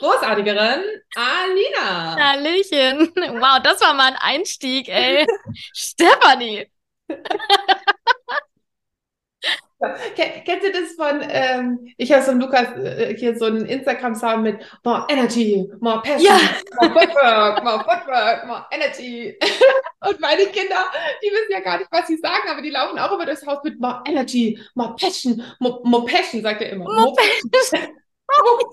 großartigeren Alina. Hallöchen. Wow, das war mal ein Einstieg, ey. Stefanie. Kennt ihr das von, ähm, ich habe so einen Lukas äh, hier so einen Instagram-Sound mit more energy, more passion, ja. more footwork, more footwork, more energy. Und meine Kinder, die wissen ja gar nicht, was sie sagen, aber die laufen auch über das Haus mit more energy, more passion, more, more passion, sagt er immer. More, more passion. passion. Oh,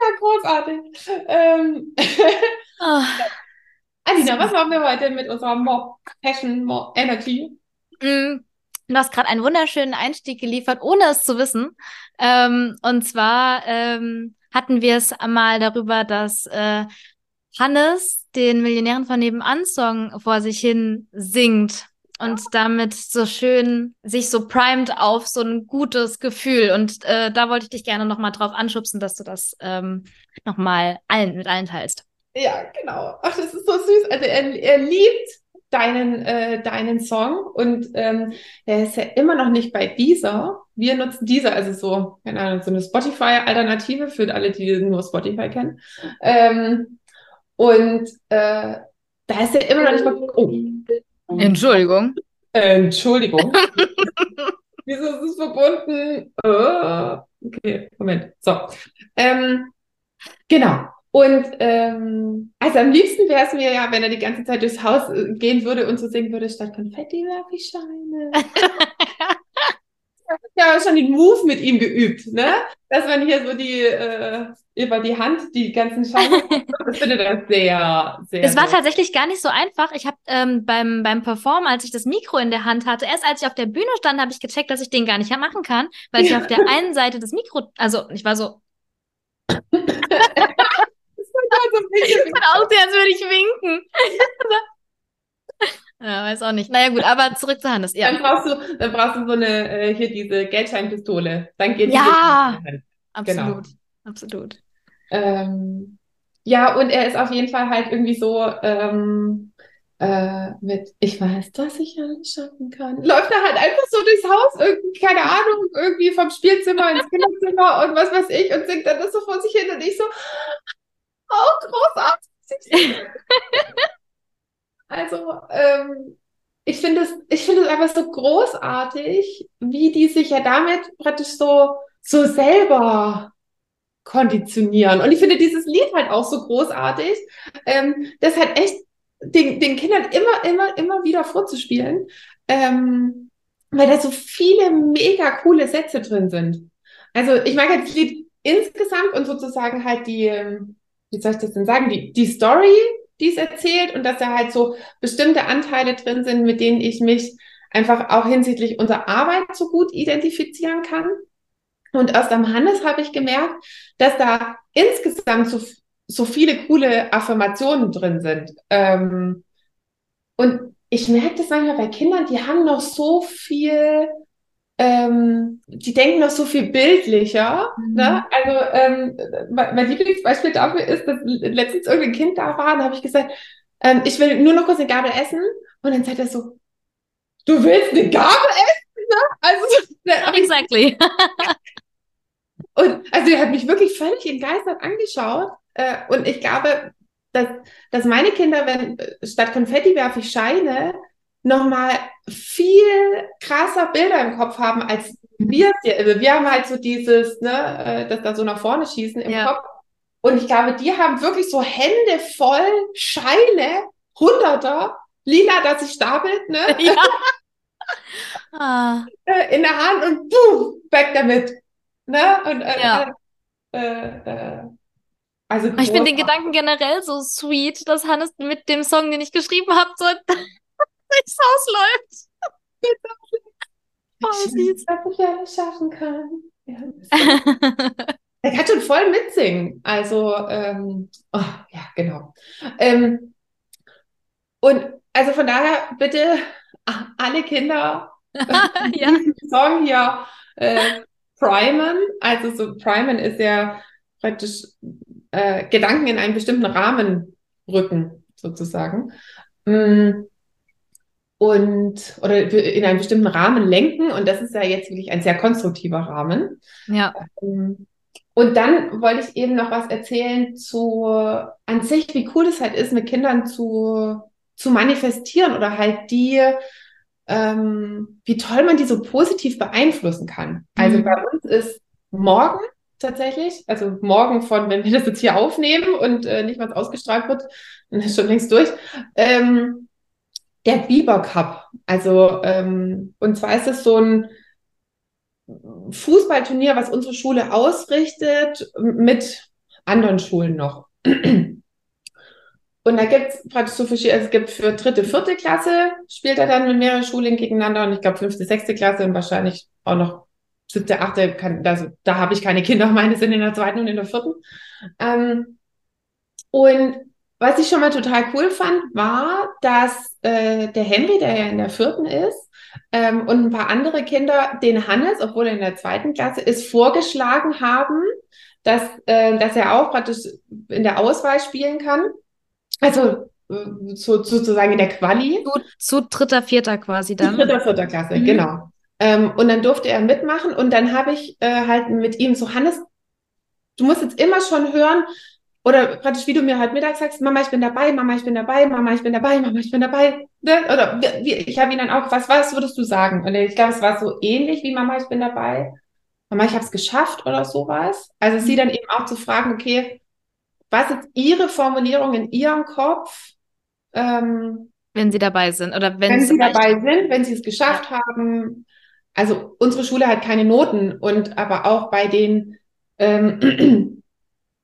ja, großartig. Ähm, oh. Alina, was machen wir heute mit unserer More Passion, More Energy? Mm, du hast gerade einen wunderschönen Einstieg geliefert, ohne es zu wissen. Ähm, und zwar ähm, hatten wir es einmal darüber, dass äh, Hannes den Millionären von nebenan Song vor sich hin singt und damit so schön sich so primed auf so ein gutes Gefühl. Und äh, da wollte ich dich gerne nochmal drauf anschubsen, dass du das ähm, nochmal allen, mit allen teilst. Ja, genau. Ach, das ist so süß. Also er, er liebt deinen, äh, deinen Song und ähm, er ist ja immer noch nicht bei dieser. Wir nutzen dieser, also so, keine Ahnung, so eine Spotify-Alternative für alle, die nur Spotify kennen. Ähm, und äh, da ist er immer noch nicht bei. Oh, Entschuldigung. Entschuldigung. Wieso ist es verbunden? Oh, okay, Moment. So. Ähm, genau. Und ähm, also am liebsten wäre es mir ja, wenn er die ganze Zeit durchs Haus äh, gehen würde und so singen würde, statt Konfetti werfe ich Scheine. ich habe schon den Move mit ihm geübt, ne? Dass man hier so die äh, über die Hand die ganzen Scheine. ich finde das sehr, sehr. Es war tatsächlich gar nicht so einfach. Ich habe ähm, beim beim Performen, als ich das Mikro in der Hand hatte, erst als ich auf der Bühne stand, habe ich gecheckt, dass ich den gar nicht machen kann, weil ich auf der einen Seite das Mikro, also ich war so. das war so ich aussehen, als würde ich winken. Ja, weiß auch nicht. Naja, gut, aber zurück zu Hannes. Ja. Dann brauchst du, dann brauchst du so eine, äh, hier diese Geldscheinpistole. Dann geht Ja, absolut. Genau. Absolut. Ähm, ja, und er ist auf jeden Fall halt irgendwie so ähm, äh, mit, ich weiß, dass ich alles schaffen kann. Läuft er halt einfach so durchs Haus, irgendwie, keine Ahnung, irgendwie vom Spielzimmer ins Kinderzimmer und was weiß ich und singt dann das so vor sich hin und ich so, oh, großartig. Also, ähm, ich finde es, ich finde es einfach so großartig, wie die sich ja damit praktisch so, so selber konditionieren. Und ich finde dieses Lied halt auch so großartig, ähm, das halt echt den, den Kindern immer, immer, immer wieder vorzuspielen, ähm, weil da so viele mega coole Sätze drin sind. Also ich mag halt das Lied insgesamt und sozusagen halt die, ähm, wie soll ich das denn sagen, die, die Story die es erzählt und dass da halt so bestimmte Anteile drin sind, mit denen ich mich einfach auch hinsichtlich unserer Arbeit so gut identifizieren kann. Und aus dem Hannes habe ich gemerkt, dass da insgesamt so, so viele coole Affirmationen drin sind. Ähm, und ich merke das manchmal bei Kindern, die haben noch so viel ähm, die denken noch so viel bildlicher. Mhm. Ne? Also ähm, mein Lieblingsbeispiel dafür ist, dass letztens irgendein Kind da war, und habe ich gesagt, ähm, ich will nur noch kurz eine Gabel essen. Und dann sagt er so, du willst eine Gabel essen? Ne? Also, exactly. und also er hat mich wirklich völlig entgeistert angeschaut. Äh, und ich glaube, dass, dass meine Kinder, wenn statt Konfetti werfe ich Scheine, nochmal viel krasser Bilder im Kopf haben, als mhm. wir es ja. Also wir haben halt so dieses, ne, äh, dass da so nach vorne schießen im ja. Kopf. Und ich glaube, die haben wirklich so Hände voll Scheine, Hunderter, lila, dass sich stapelt, ne? Ja. ah. Äh, in der Hand und boom, weg damit. Ne? Und, äh, ja. äh, äh, also ich finde den Gedanken generell so sweet, dass Hannes mit dem Song, den ich geschrieben habe, so durchs Haus läuft. oh, süß. Dass ich alles schaffen kann. Ja, er hat schon voll mitsingen. Also, ähm, oh, ja, genau. Ähm, und also von daher bitte alle Kinder ja. diesen Song hier äh, primen. Also so primen ist ja praktisch äh, Gedanken in einen bestimmten Rahmen rücken, sozusagen. Mm. Und oder in einen bestimmten Rahmen lenken. Und das ist ja jetzt wirklich ein sehr konstruktiver Rahmen. Ja. Ähm, und dann wollte ich eben noch was erzählen zu an sich, wie cool es halt ist, mit Kindern zu, zu manifestieren oder halt die, ähm, wie toll man die so positiv beeinflussen kann. Also Mhm. bei uns ist morgen tatsächlich, also morgen von, wenn wir das jetzt hier aufnehmen und äh, nicht mal ausgestrahlt wird, dann ist schon längst durch, ähm, der Biber Cup. Also, ähm, und zwar ist es so ein Fußballturnier, was unsere Schule ausrichtet, mit anderen Schulen noch. Und da gibt es praktisch so verschiedene, also es gibt für dritte, vierte Klasse spielt er dann mit mehreren Schulen gegeneinander und ich glaube fünfte, sechste Klasse und wahrscheinlich auch noch siebte, achte, kann, also da habe ich keine Kinder, meine sind in der zweiten und in der vierten. Ähm, und was ich schon mal total cool fand, war, dass äh, der Henry, der ja in der vierten ist, ähm, und ein paar andere Kinder den Hannes, obwohl er in der zweiten Klasse ist, vorgeschlagen haben, dass, äh, dass er auch praktisch in der Auswahl spielen kann. Also äh, so, sozusagen in der Quali. Zu, zu dritter, vierter quasi dann. Dritter, vierter Klasse, Mhm. genau. Ähm, und dann durfte er mitmachen und dann habe ich äh, halt mit ihm so, Hannes, du musst jetzt immer schon hören, oder praktisch wie du mir heute Mittag sagst, Mama, ich bin dabei, Mama, ich bin dabei, Mama, ich bin dabei, Mama, ich bin dabei. Ne? Oder ich habe ihn dann auch, was, was würdest du sagen? Und ich glaube, es war so ähnlich wie Mama, ich bin dabei. Mama, ich habe es geschafft oder sowas. Also sie dann eben auch zu fragen, okay, was ist ihre Formulierung in ihrem Kopf? Ähm, Wenn sie dabei sind. Oder wenn, wenn sie dabei sind, wenn sie es geschafft haben. Also unsere Schule hat keine Noten und aber auch bei den ähm,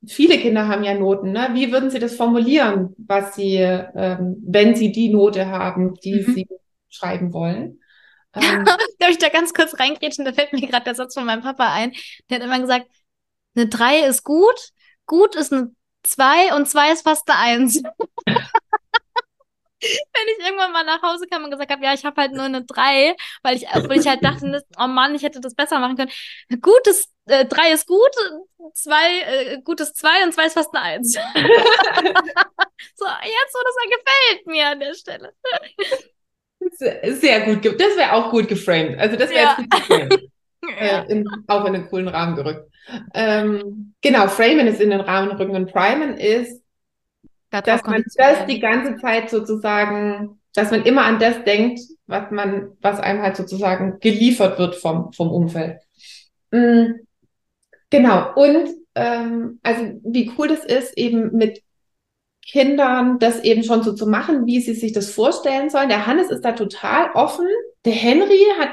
viele Kinder haben ja Noten. Ne? Wie würden Sie das formulieren, was Sie, ähm, wenn Sie die Note haben, die Mhm. Sie schreiben wollen? Ähm, Darf ich da ganz kurz reingrätschen? Da fällt mir gerade der Satz von meinem Papa ein. Der hat immer gesagt, eine 3 ist gut, gut ist eine 2 und 2 ist fast eine 1. Wenn ich irgendwann mal nach Hause kam und gesagt habe, ja, ich habe halt nur eine 3, weil ich, obwohl ich halt dachte, oh Mann, ich hätte das besser machen können. Gut ist, äh, 3 ist gut, 2, äh, gut ist 2 und 2 ist fast eine 1. so, jetzt, wo das gefällt mir an der Stelle. sehr, gut, das wäre auch gut geframed. Also das wäre Ja. jetzt gut geframed. Äh, in, auch in einen coolen Rahmen gerückt. Ähm, genau, Framen ist in den Rahmen rücken und Primen ist Darauf dass man das die ganze Zeit sozusagen, dass man immer an das denkt, was man, was einem halt sozusagen geliefert wird vom, vom Umfeld. Mm, Genau. Und ähm, also wie cool das ist, eben mit Kindern das eben schon so zu machen, wie sie sich das vorstellen sollen. Der Hannes ist da total offen. Der Henry hat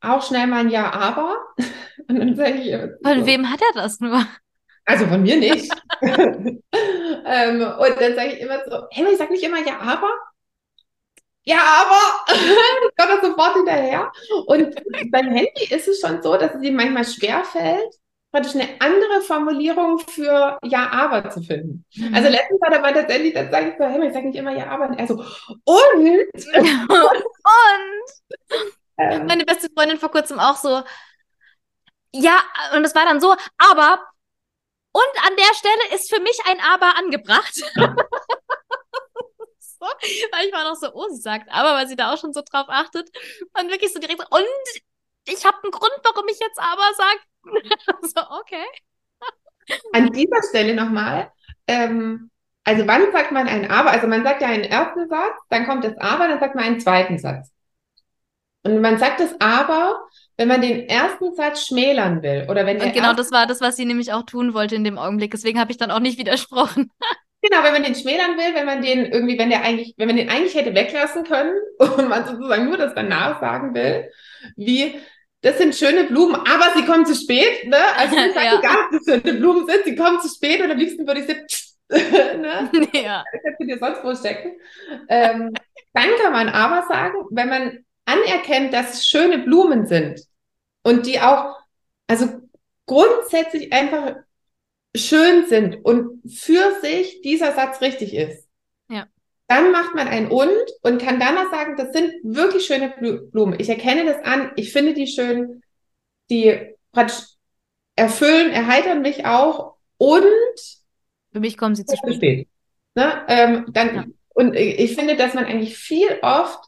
auch schnell mal ein Ja, aber. Und dann sage ich, immer Von so, wem hat er das nur? Also von mir nicht. ähm, und dann sage ich immer so, Henry, sag nicht immer ja, aber. Ja, aber. das kommt er sofort hinterher. Und beim Handy ist es schon so, dass es ihm manchmal schwerfällt, praktisch eine andere Formulierung für ja, aber zu finden. Mhm. Also letztens hat er mal tatsächlich, dann sage ich so, Henry, sag nicht immer ja, aber. Und er so, und? und Ähm, meine beste Freundin vor kurzem auch so, ja, und es war dann so, aber, und an der Stelle ist für mich ein Aber angebracht. so, weil ich war noch so, oh, sie sagt aber, weil sie da auch schon so drauf achtet. Und wirklich so direkt so, und ich habe einen Grund, warum ich jetzt aber sage. so, okay. An dieser Stelle nochmal, ähm, also wann sagt man ein Aber? Also man sagt ja einen ersten Satz, dann kommt das Aber, dann sagt man einen zweiten Satz. Und man sagt das Aber, wenn man den ersten Satz schmälern will oder wenn Und genau das war das, was sie nämlich auch tun wollte in dem Augenblick. Deswegen habe ich dann auch nicht widersprochen. genau, wenn man den schmälern will, wenn man den irgendwie, wenn der eigentlich, wenn man den eigentlich hätte weglassen können und man sozusagen nur das danach sagen will, wie das sind schöne Blumen, aber sie kommen zu spät, ne? Also ich sage Ja. egal, ob das schöne Blumen sind, sie kommen zu spät und am liebsten würde ich sie, ne? ja. kannst du dir sonst wo stecken. Ähm, dann kann man aber sagen, wenn man anerkennt, dass es schöne Blumen sind und die auch, also grundsätzlich einfach schön sind und für sich dieser Satz richtig ist, Ja. dann macht man ein Und und kann dann noch sagen, das sind wirklich schöne Blu- Blumen. Ich erkenne das an, ich finde die schön, die erfüllen, erheitern mich auch und Für mich kommen sie zu zu spät. spät. Ne? Ähm, dann, Ja. Und ich finde, dass man eigentlich viel oft,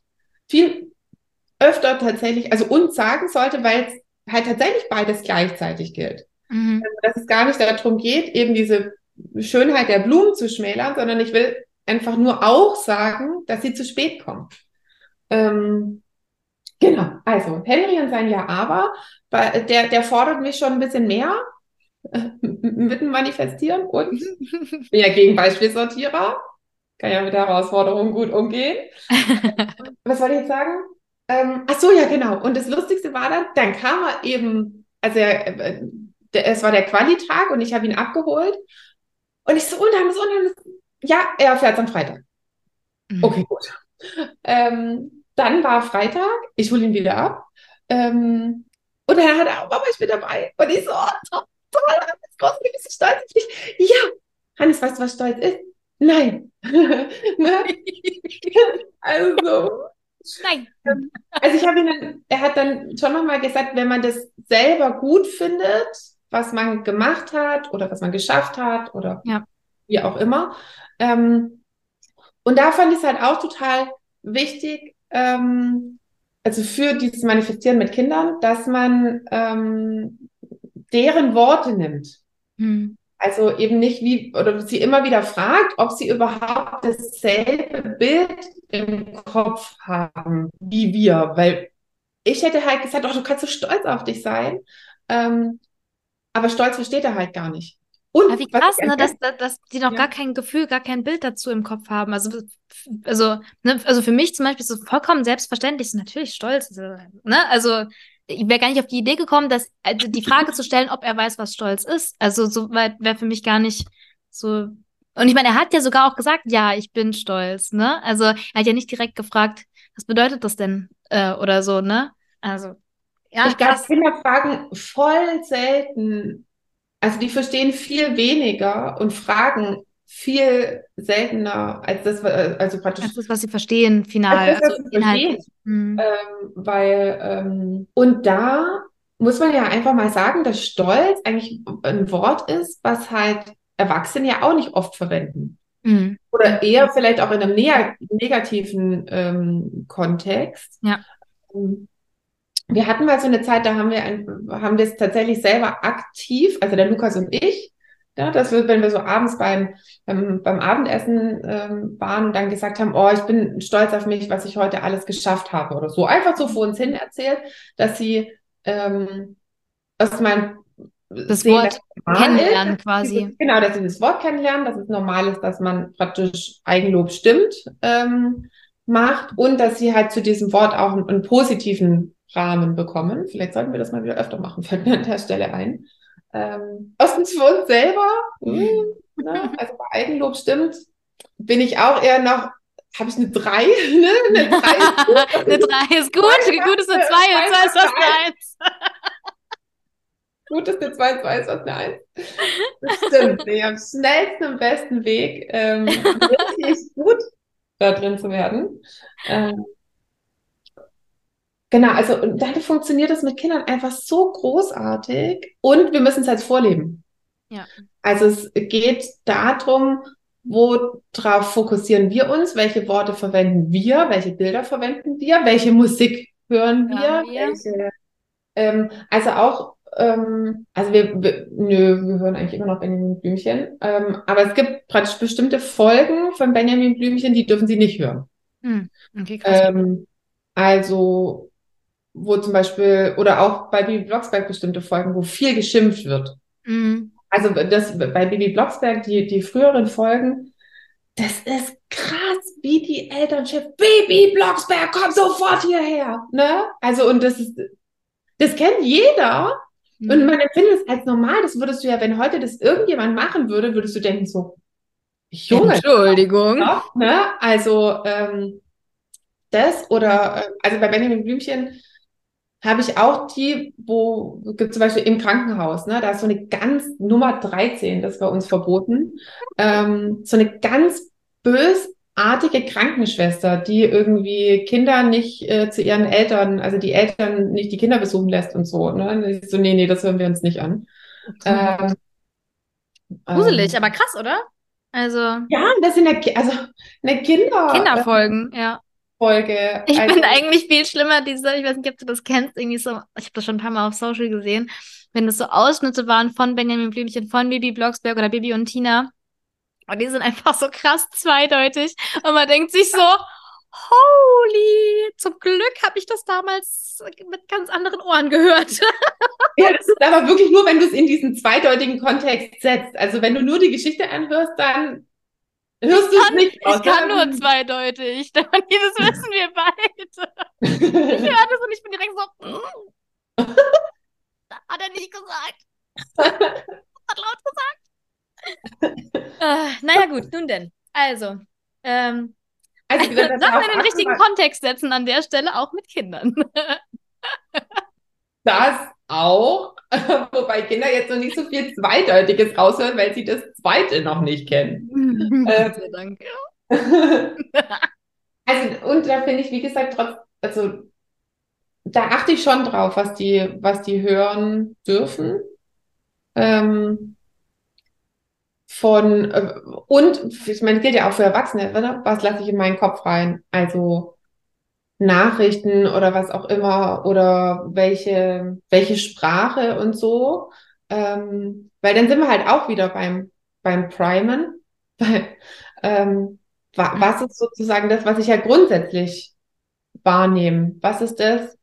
viel öfter tatsächlich, also und sagen sollte, weil es halt tatsächlich beides gleichzeitig gilt. Mhm. Dass es gar nicht darum geht, eben diese Schönheit der Blumen zu schmälern, sondern ich will einfach nur auch sagen, dass sie zu spät kommen. Ähm, genau, also Henry und sein Ja aber, der, der fordert mich schon ein bisschen mehr mit dem Manifestieren und bin ja gegen Beispielsortierer, kann ja mit der Herausforderung gut umgehen. Was wollte ich jetzt sagen? Ähm, ach so, ja, genau. Und das Lustigste war dann, dann kam er eben, also er, äh, der, es war der Qualitag und ich habe ihn abgeholt. Und ich so, und dann so, und dann ja, er fährt am Freitag. Mhm. Okay, gut. Ähm, dann war Freitag, ich hole ihn wieder ab. Ähm, und dann hat er auch, Mama, ich bin dabei. Und ich so, oh, toll, toll, Hannes, groß, bist du stolz auf dich? Ja, Hannes, weißt du, was stolz ist? Nein. ne? Also, Nein. also ich habe ihn dann, er hat dann schon nochmal gesagt, wenn man das selber gut findet, was man gemacht hat oder was man geschafft hat oder Ja. wie auch immer. Ähm, und da fand ich es halt auch total wichtig, ähm, also für dieses Manifestieren mit Kindern, dass man ähm, deren Worte nimmt. Mhm. Also eben nicht wie, oder sie immer wieder fragt, ob sie überhaupt dasselbe Bild im Kopf haben wie wir. Weil ich hätte halt gesagt, oh, du kannst so stolz auf dich sein. Ähm, aber stolz versteht er halt gar nicht. Und Aber wie krass, ne, dass, dass, dass die noch Ja. gar kein Gefühl, gar kein Bild dazu im Kopf haben. Also, also, ne, also für mich zum Beispiel ist es vollkommen selbstverständlich, so natürlich stolz. Also, ne? also ich wäre gar nicht auf die Idee gekommen, dass also die Frage zu stellen, ob er weiß, was Stolz ist. Also so weit wäre für mich gar nicht so. Und ich meine, er hat ja sogar auch gesagt, ja, ich bin stolz, ne? Also er hat ja nicht direkt gefragt, was bedeutet das denn? Äh, oder so, ne? Also, ja, Ich glaube, krass. Kinder fragen voll selten. Also die verstehen viel weniger und fragen viel seltener als das, also praktisch Das ist, was sie verstehen, final. Also sie inhaltlich. Mhm. Ähm, weil, ähm, und da muss man ja einfach mal sagen, dass Stolz eigentlich ein Wort ist, was halt Erwachsene ja auch nicht oft verwenden. Mhm. Oder eher vielleicht auch in einem neg negativen ähm, Kontext. Ja. Ähm, Wir hatten mal so eine Zeit, da haben wir, ein, haben wir es tatsächlich selber aktiv, also der Lukas und ich, ja, dass wir, wenn wir so abends beim, beim, beim Abendessen ähm, waren und dann gesagt haben, oh, ich bin stolz auf mich, was ich heute alles geschafft habe oder so. Einfach so vor uns hin erzählt, dass sie ähm, erstmal Das sehen, Wort Kennenlernen ist, quasi. Genau, dass sie das Wort kennenlernen, dass es normal ist, dass man praktisch Eigenlob stimmt ähm, macht und dass sie halt zu diesem Wort auch einen, einen positiven Rahmen bekommen. Vielleicht sollten wir das mal wieder öfter machen, fällt mir an der Stelle ein. Ähm, erstens für uns selber, mh, ne? also bei Eigenlob stimmt, bin ich auch eher noch, habe ich eine 3? Ne? Eine 3 ist gut. eine 3 ist gut, gut ist eine 2 und 2 ist fast eine 1. Gut ist eine 2, 2 ist fast eine 1. Das stimmt. Nee, am schnellsten und besten Weg, ähm, richtig gut da drin zu werden. Ähm, genau, also und dann funktioniert das mit Kindern einfach so großartig und wir müssen es als vorleben. Ja. Also es geht darum, worauf fokussieren wir uns, welche Worte verwenden wir, welche Bilder verwenden wir, welche Musik hören wir, Hören wir. welche, ähm, also auch, ähm, also wir, wir, nö, wir hören eigentlich immer noch Benjamin Blümchen, ähm, aber es gibt praktisch bestimmte Folgen von Benjamin Blümchen, die dürfen Sie nicht hören. Hm. Okay, krass. Ähm, also, wo zum Beispiel, oder auch bei Bibi Blocksberg bestimmte Folgen, wo viel geschimpft wird. Mhm. Also das bei Bibi Blocksberg, die, die früheren Folgen, das ist krass, wie die Eltern schimpfen. Bibi Blocksberg, komm sofort hierher. Ne? Also, und das ist, das kennt jeder. Und Mhm. man empfindet es als normal. Das würdest du ja, wenn heute das irgendjemand machen würde, würdest du denken so, Junge, Entschuldigung. doch, ne? Also ähm, das oder äh, also bei Benjamin Blümchen habe ich auch die, wo gibt zum Beispiel im Krankenhaus, ne, da ist so eine ganz Nummer 13, das war uns verboten, ähm, so eine ganz bösartige Krankenschwester, die irgendwie Kinder nicht äh, zu ihren Eltern, also die Eltern nicht die Kinder besuchen lässt und so. Ne? So, nee, nee, das hören wir uns nicht an. Ähm, Gruselig, ähm, aber krass, oder? Also ja, das sind ja, Ki- also eine Kinder Kinderfolgen, ja. Folge. Ich also, finde eigentlich viel schlimmer, diese, ich weiß nicht, ob du das kennst, irgendwie so, ich habe das schon ein paar Mal auf Social gesehen, wenn das so Ausschnitte waren von Benjamin Blümchen, von Bibi Blocksberg oder Bibi und Tina. Und die sind einfach so krass zweideutig. Und man denkt sich so, holy, zum Glück habe ich das damals mit ganz anderen Ohren gehört. Ja, das ist aber wirklich nur, wenn du es in diesen zweideutigen Kontext setzt. Also wenn du nur die Geschichte anhörst, dann hörst du es nicht aus. Ich kann nur zweideutig. Das wissen wir beide. Ich höre das und ich bin direkt so, mm. hat er nicht gesagt. Hat laut gesagt. Äh, naja, gut, nun denn. Also, ähm, Also, gesagt, das in den richtigen mal- Kontext setzen an der Stelle, auch mit Kindern. Das auch, wobei Kinder jetzt noch nicht so viel Zweideutiges raushören, weil sie das Zweite noch nicht kennen. Gott sei Dank. Also, und da finde ich, wie gesagt, trotz, also da achte ich schon drauf, was die, was die hören dürfen. Ähm, von, äh, und ich meine, gilt ja auch für Erwachsene, oder? Was lasse ich in meinen Kopf rein? Also Nachrichten oder was auch immer oder welche, welche Sprache und so. Ähm, weil dann sind wir halt auch wieder beim, beim Primen. Ähm, wa was ist sozusagen das, was ich ja grundsätzlich wahrnehme? Was ist das,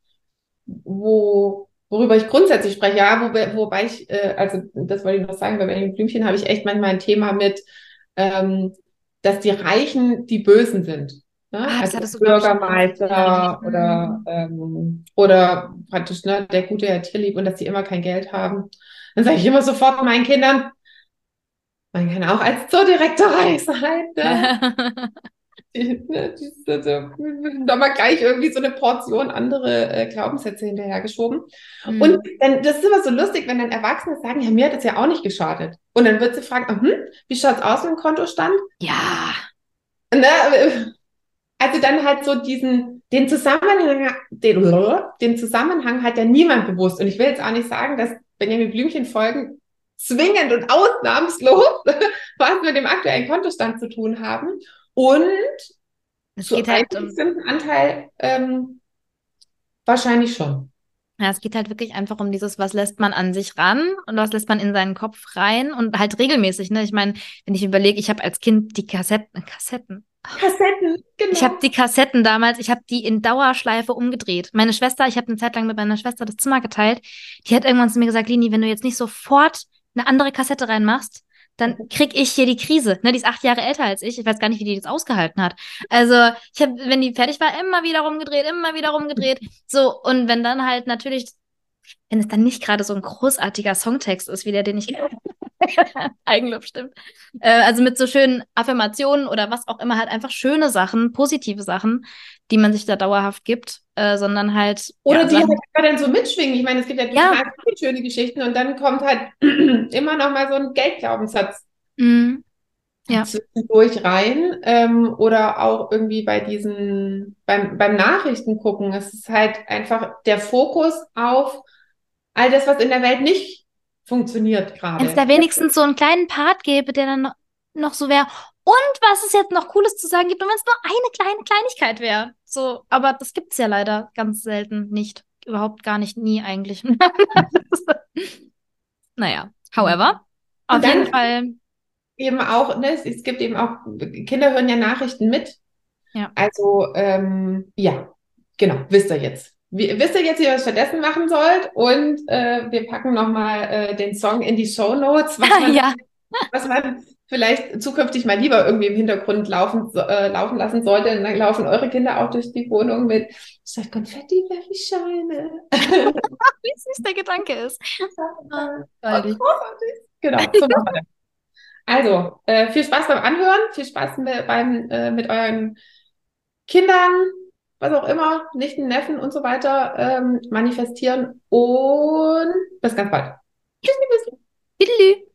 wo, worüber ich grundsätzlich spreche? Ja, wobei, wobei ich, äh, also das wollte ich noch sagen, bei Benjamin Blümchen habe ich echt manchmal ein Thema mit, ähm, dass die Reichen die Bösen sind. Ne? Ah, das Also mal Bürgermeister oder, Mhm. ähm, oder praktisch ne, der gute Herr Tierlieb und dass die immer kein Geld haben. Dann sage ich immer sofort meinen Kindern, man kann auch als Zoodirektor reich sein. Ne? Ne, da mal gleich irgendwie so eine Portion andere äh, Glaubenssätze hinterhergeschoben. Mhm. Und dann, das ist immer so lustig, wenn dann Erwachsene sagen, ja, mir hat das ja auch nicht geschadet. Und dann wird sie fragen, hm, wie schaut's aus mit dem Kontostand? ja. Ne? Also dann halt so diesen, den Zusammenhang, den, den Zusammenhang hat ja niemand bewusst. Und ich will jetzt auch nicht sagen, dass Benjamin Blümchen Folgen zwingend und ausnahmslos was mit dem aktuellen Kontostand zu tun haben. Und Es zu geht halt um, bestimmten Anteil ähm, wahrscheinlich schon. Ja, es geht halt wirklich einfach um dieses, was lässt man an sich ran und was lässt man in seinen Kopf rein und halt regelmäßig, ne? Ich meine, wenn ich überlege, ich habe als Kind die Kassetten, Kassetten. Kassetten, genau. Ich habe die Kassetten damals, ich habe die in Dauerschleife umgedreht. Meine Schwester, ich habe eine Zeit lang mit meiner Schwester das Zimmer geteilt. Die hat irgendwann zu mir gesagt, Lini, wenn du jetzt nicht sofort eine andere Kassette reinmachst, dann krieg ich hier die Krise. Ne, die ist acht Jahre älter als ich. Ich weiß gar nicht, wie die das ausgehalten hat. Also, ich habe, wenn die fertig war, immer wieder rumgedreht, immer wieder rumgedreht. So, und wenn dann halt natürlich, wenn es dann nicht gerade so ein großartiger Songtext ist, wie der, den ich Eigenlob stimmt. Äh, also mit so schönen Affirmationen oder was auch immer, halt einfach schöne Sachen, positive Sachen, die man sich da dauerhaft gibt, äh, sondern halt. Oder ja, die Sachen, halt immer dann so mitschwingen. Ich meine, es gibt ja Ja. total viele schöne Geschichten und dann kommt halt immer noch mal so ein Geldglaubenssatz Mhm. Ja. zwischendurch rein. Ähm, oder auch irgendwie bei diesen, beim, beim Nachrichten gucken. Es ist halt einfach der Fokus auf all das, was in der Welt nicht funktioniert gerade. Wenn es da wenigstens so einen kleinen Part gäbe, der dann noch, so wäre. Und was es jetzt noch Cooles zu sagen gibt, und wenn es nur eine kleine Kleinigkeit wäre. So, aber das gibt's ja leider ganz selten nicht. Überhaupt gar nicht, nie eigentlich. naja, however, auf Und dann- jeden Fall. eben auch, ne, es, es gibt eben auch, Kinder hören ja Nachrichten mit. Ja. Also, ähm, ja, genau, wisst ihr jetzt. Wie, wisst ihr jetzt, wie ihr es stattdessen machen sollt? Und äh, wir packen nochmal äh, den Song in die Show Notes, was man, ja, was man vielleicht zukünftig mal lieber irgendwie im Hintergrund laufen, äh, laufen lassen sollte. Und dann laufen eure Kinder auch durch die Wohnung mit statt Konfetti werfe ich Scheine. wie süß der Gedanke ist. Ah, goldig. Großartig. Genau, so machen wir. Also, äh, viel Spaß beim Anhören, viel Spaß mit, beim, äh, mit euren Kindern was auch immer, Nichten, Neffen und so weiter ähm, manifestieren. Und bis ganz bald. Tschüss, Tschüss.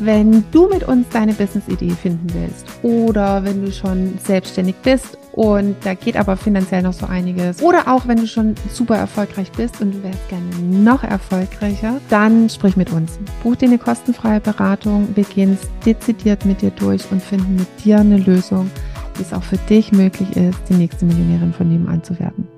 Wenn du mit uns deine Business-Idee finden willst oder wenn du schon selbstständig bist und da geht aber finanziell noch so einiges oder auch wenn du schon super erfolgreich bist und du wärst gerne noch erfolgreicher, dann sprich mit uns. Buch dir eine kostenfreie Beratung. Wir gehen es dezidiert mit dir durch und finden mit dir eine Lösung, wie es auch für dich möglich ist, die nächste Millionärin von nebenan zu werden.